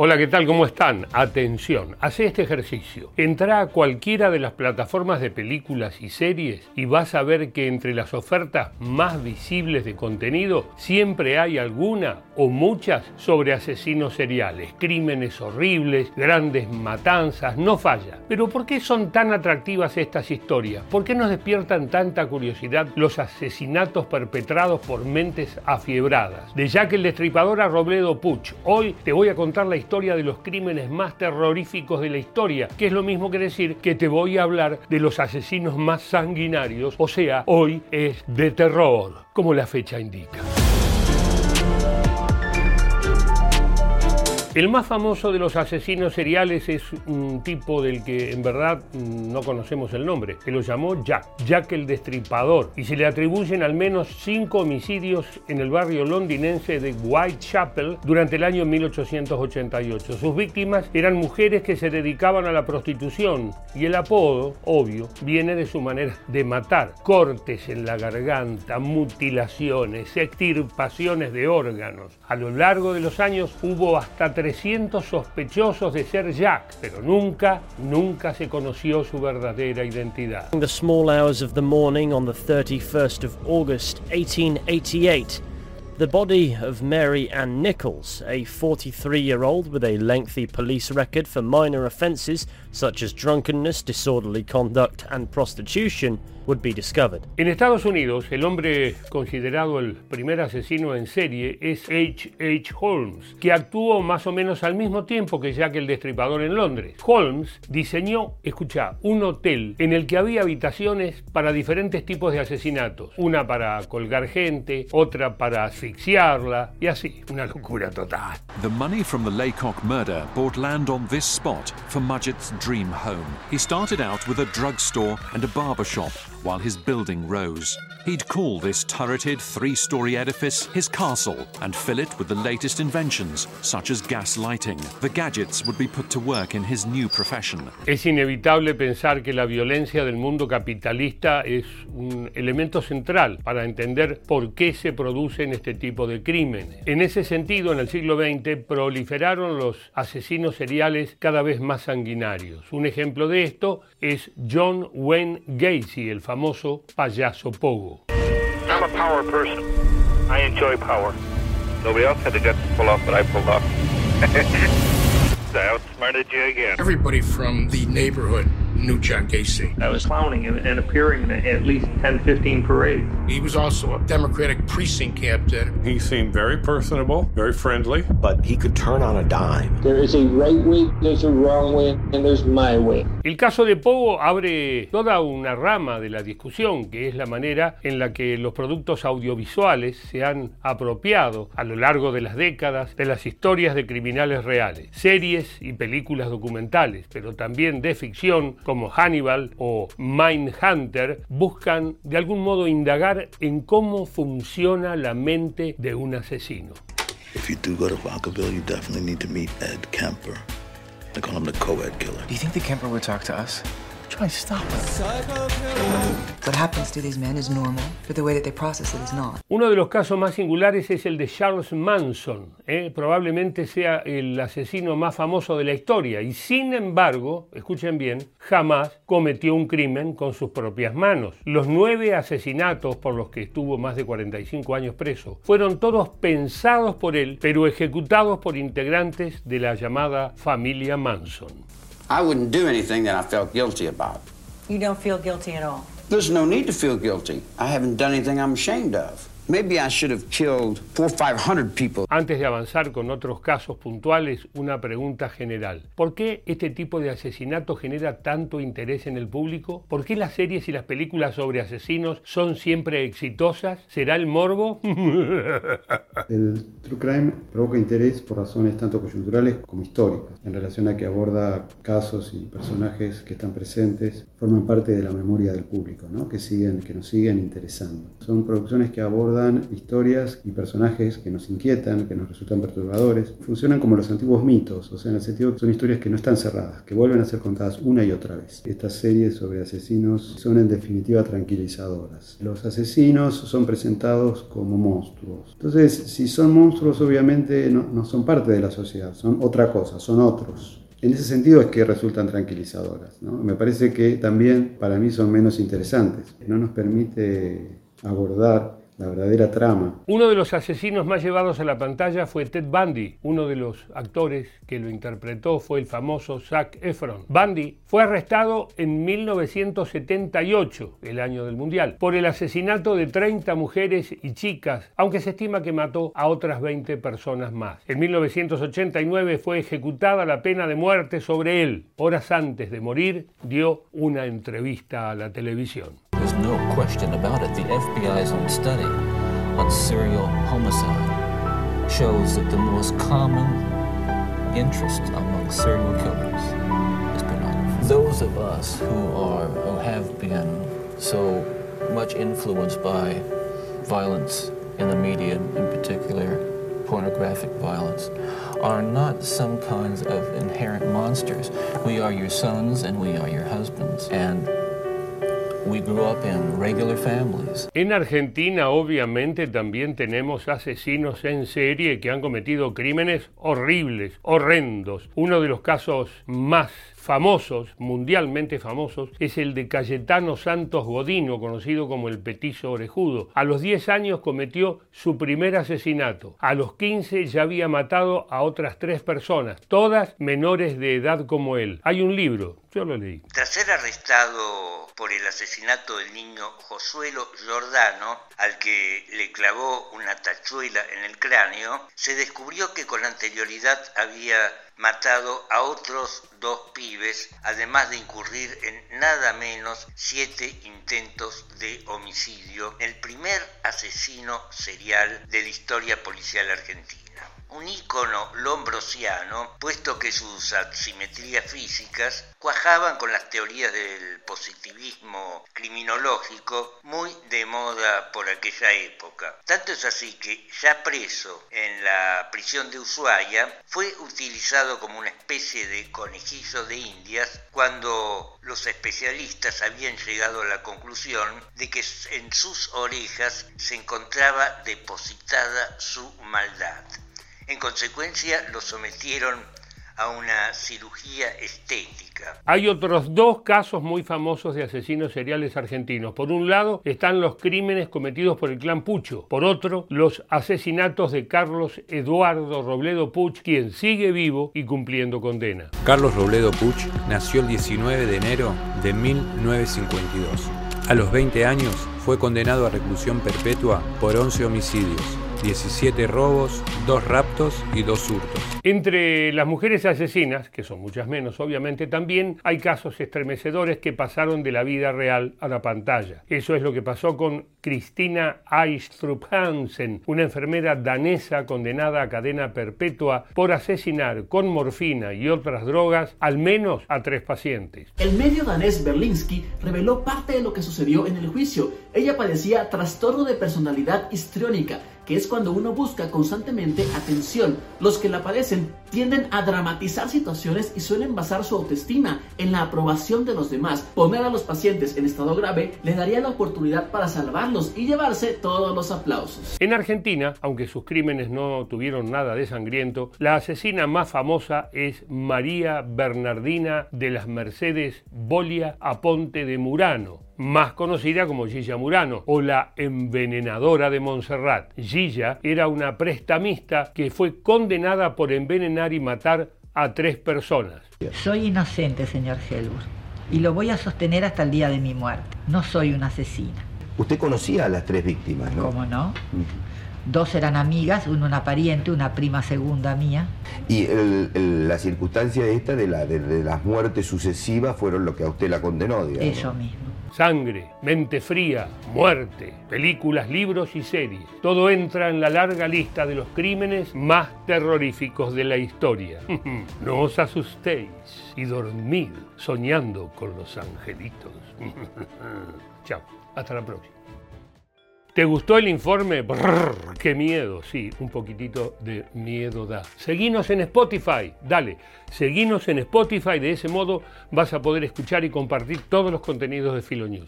Hola, ¿qué tal? ¿Cómo están? Atención, hace este ejercicio. Entra a cualquiera de las plataformas de películas y series y vas a ver que entre las ofertas más visibles de contenido siempre hay alguna o muchas sobre asesinos seriales, crímenes horribles, grandes matanzas, no falla. Pero ¿por qué son tan atractivas estas historias? ¿Por qué nos despiertan tanta curiosidad los asesinatos perpetrados por mentes afiebradas? De Jack el Destripador a Robledo Puch. Hoy te voy a contar la historia historia de los crímenes más terroríficos de la historia, que es lo mismo que decir que te voy a hablar de los asesinos más sanguinarios, o sea, hoy es de terror, como la fecha indica. El más famoso de los asesinos seriales es un tipo del que en verdad no conocemos el nombre, que lo llamó Jack, Jack el Destripador, y se le atribuyen al menos cinco homicidios en el barrio londinense de Whitechapel durante el año 1888. Sus víctimas eran mujeres que se dedicaban a la prostitución y el apodo, obvio, viene de su manera de matar, cortes en la garganta, mutilaciones, extirpaciones de órganos. A lo largo de los años hubo hasta 300 sospechosos de ser Jack, pero nunca, nunca se conoció su verdadera identidad. The small hours of the morning on the 31st of August 1888, the body of Mary Ann Nichols, a 43 year old with a lengthy police record for minor offences such as drunkenness, disorderly conduct, and prostitution, would be discovered. En Estados Unidos, el hombre considerado el primer asesino en serie es H. H. Holmes, que actuó más o menos al mismo tiempo que Jack el Destripador en Londres. Holmes diseñó, escucha, un hotel en el que había habitaciones para diferentes tipos de asesinatos. Una para colgar gente, otra para asfixiarla y así. Una locura total. The money from the Laycock murder bought land on this spot for Mudgett's dream home. He started out with a drugstore and a barber shop while his building rose. He'd call this turreted three story edifice his castle and fill it with the latest inventions, such as gas lighting. The gadgets would be put to work in his new profession. Es inevitable pensar que la violencia del mundo capitalista es un elemento central para entender por qué se producen este tipo de crímenes. En ese sentido, en el siglo XX proliferaron los asesinos seriales cada vez más sanguinarios. Un ejemplo de esto es John Wayne Gacy, el famoso payaso Pogo. I'm a power person. I enjoy power. Nobody else had the guts to pull off what I pulled off. I outsmarted you again. Everybody from the neighborhood knew John Gacy. I was clowning and, and appearing in at least 10, 15 parades. He was also a Democratic precinct captain. He seemed very personable, very friendly. But he could turn on a dime. There is a right way, there's a wrong way, and there's my way. El caso de Pogo abre toda una rama de la discusión, que es la manera en la que los productos audiovisuales se han apropiado a lo largo de las décadas de las historias de criminales reales, series y películas documentales, pero también de ficción como Hannibal o Mindhunter, buscan de algún modo indagar en cómo funciona la mente de un asesino. If you do go to Rockerville, you definitely need to meet Ed Kemper. They call him the co-ed killer. Do you think the Kemper would talk to us? Try to stop. What happens to these men is normal, but the way that they process it is not. Uno de los casos más singulares es el de Charles Manson. ¿eh? Probablemente sea el asesino más famoso de la historia y sin embargo, escuchen bien, jamás cometió un crimen con sus propias manos. Los nueve asesinatos por los que estuvo más de 45 años preso fueron todos pensados por él, pero ejecutados por integrantes de la llamada familia Manson. I wouldn't do anything that I felt guilty about. You don't feel guilty at all? There's no need to feel guilty. I haven't done anything I'm ashamed of. Maybe I should have killed four or five hundred people. Antes de avanzar con otros casos puntuales, una pregunta general. ¿Por qué este tipo de asesinato genera tanto interés en el público? ¿Por qué las series y las películas sobre asesinos son siempre exitosas? ¿Será el morbo? el true crime provoca interés por razones tanto coyunturales como históricas, en relación a que aborda casos y personajes que están presentes, forman parte de la memoria del público, ¿no? que, siguen, que nos siguen interesando. Son producciones que abordan abordan historias y personajes que nos inquietan, que nos resultan perturbadores. Funcionan como los antiguos mitos, o sea, en el sentido que son historias que no están cerradas, que vuelven a ser contadas una y otra vez. Estas series sobre asesinos son en definitiva tranquilizadoras. Los asesinos son presentados como monstruos. Entonces, si son monstruos, obviamente no, no son parte de la sociedad, son otra cosa, son otros. En ese sentido es que resultan tranquilizadoras. ¿no? Me parece que también para mí son menos interesantes. No nos permite abordar la verdadera trama. Uno de los asesinos más llevados a la pantalla fue Ted Bundy. Uno de los actores que lo interpretó fue el famoso Zac Efron. Bundy fue arrestado en 1978, el año del Mundial, por el asesinato de 30 mujeres y chicas, aunque se estima que mató a otras 20 personas más. En 1989 fue ejecutada la pena de muerte sobre él. Horas antes de morir, dio una entrevista a la televisión. No question about it. The FBI's own study on serial homicide shows that the most common interest among serial killers is pornography. Those of us who are who have been so much influenced by violence in the media, in particular pornographic violence, are not some kinds of inherent monsters. We are your sons and we are your husbands. And We grew up in regular families. En Argentina obviamente también tenemos asesinos en serie que han cometido crímenes horribles, horrendos. Uno de los casos más famosos, mundialmente famosos, es el de Cayetano Santos Godino, conocido como el Petizo Orejudo. A los 10 años cometió su primer asesinato. A los 15 ya había matado a otras tres personas, todas menores de edad como él. Hay un libro, yo lo leí. Tras ser arrestado por el asesinato del niño Josuelo Giordano, al que le clavó una tachuela en el cráneo, se descubrió que con anterioridad había matado a otros dos pibes, además de incurrir en nada menos siete intentos de homicidio, el primer asesino serial de la historia policial argentina un ícono lombrosiano, puesto que sus asimetrías físicas cuajaban con las teorías del positivismo criminológico muy de moda por aquella época. Tanto es así que, ya preso en la prisión de Ushuaia, fue utilizado como una especie de conejillo de indias cuando los especialistas habían llegado a la conclusión de que en sus orejas se encontraba depositada su maldad. En consecuencia, lo sometieron a una cirugía estética. Hay otros dos casos muy famosos de asesinos seriales argentinos. Por un lado están los crímenes cometidos por el clan Pucho. Por otro, los asesinatos de Carlos Eduardo Robledo Puch, quien sigue vivo y cumpliendo condena. Carlos Robledo Puch nació el 19 de enero de 1952. A los 20 años fue condenado a reclusión perpetua por 11 homicidios 17 robos, 2 raptos y 2 hurtos. Entre las mujeres asesinas, que son muchas menos obviamente, también hay casos estremecedores que pasaron de la vida real a la pantalla. Eso es lo que pasó con Cristina Aistrup Hansen, una enfermera danesa condenada a cadena perpetua por asesinar con morfina y otras drogas al menos a tres pacientes. El medio danés Berlinski reveló parte de lo que sucedió en el juicio. Ella padecía trastorno de personalidad histriónica que es cuando uno busca constantemente atención. Los que la padecen tienden a dramatizar situaciones y suelen basar su autoestima en la aprobación de los demás. Poner a los pacientes en estado grave les daría la oportunidad para salvarlos y llevarse todos los aplausos. En Argentina, aunque sus crímenes no tuvieron nada de sangriento, la asesina más famosa es María Bernardina de las Mercedes Bolia Aponte de Murano más conocida como Gilla Murano o la envenenadora de Montserrat. Gilla era una prestamista que fue condenada por envenenar y matar a tres personas. Soy inocente, señor Helbur, y lo voy a sostener hasta el día de mi muerte. No soy una asesina. Usted conocía a las tres víctimas, ¿no? ¿Cómo no? Dos eran amigas, una una pariente, una prima segunda mía. Y la circunstancia esta de, la, de, las muertes sucesivas fueron lo que a usted la condenó, digamos. Eso mismo. Sangre, mente fría, muerte, películas, libros y series. Todo entra en la larga lista de los crímenes más terroríficos de la historia. no os asustéis y dormid soñando con los angelitos. Chao, hasta la próxima. ¿Te gustó el informe? ¡Qué miedo! Sí, un poquitito de miedo da. Seguinos en Spotify, dale, seguinos en Spotify, de ese modo vas a poder escuchar y compartir todos los contenidos de Filonews.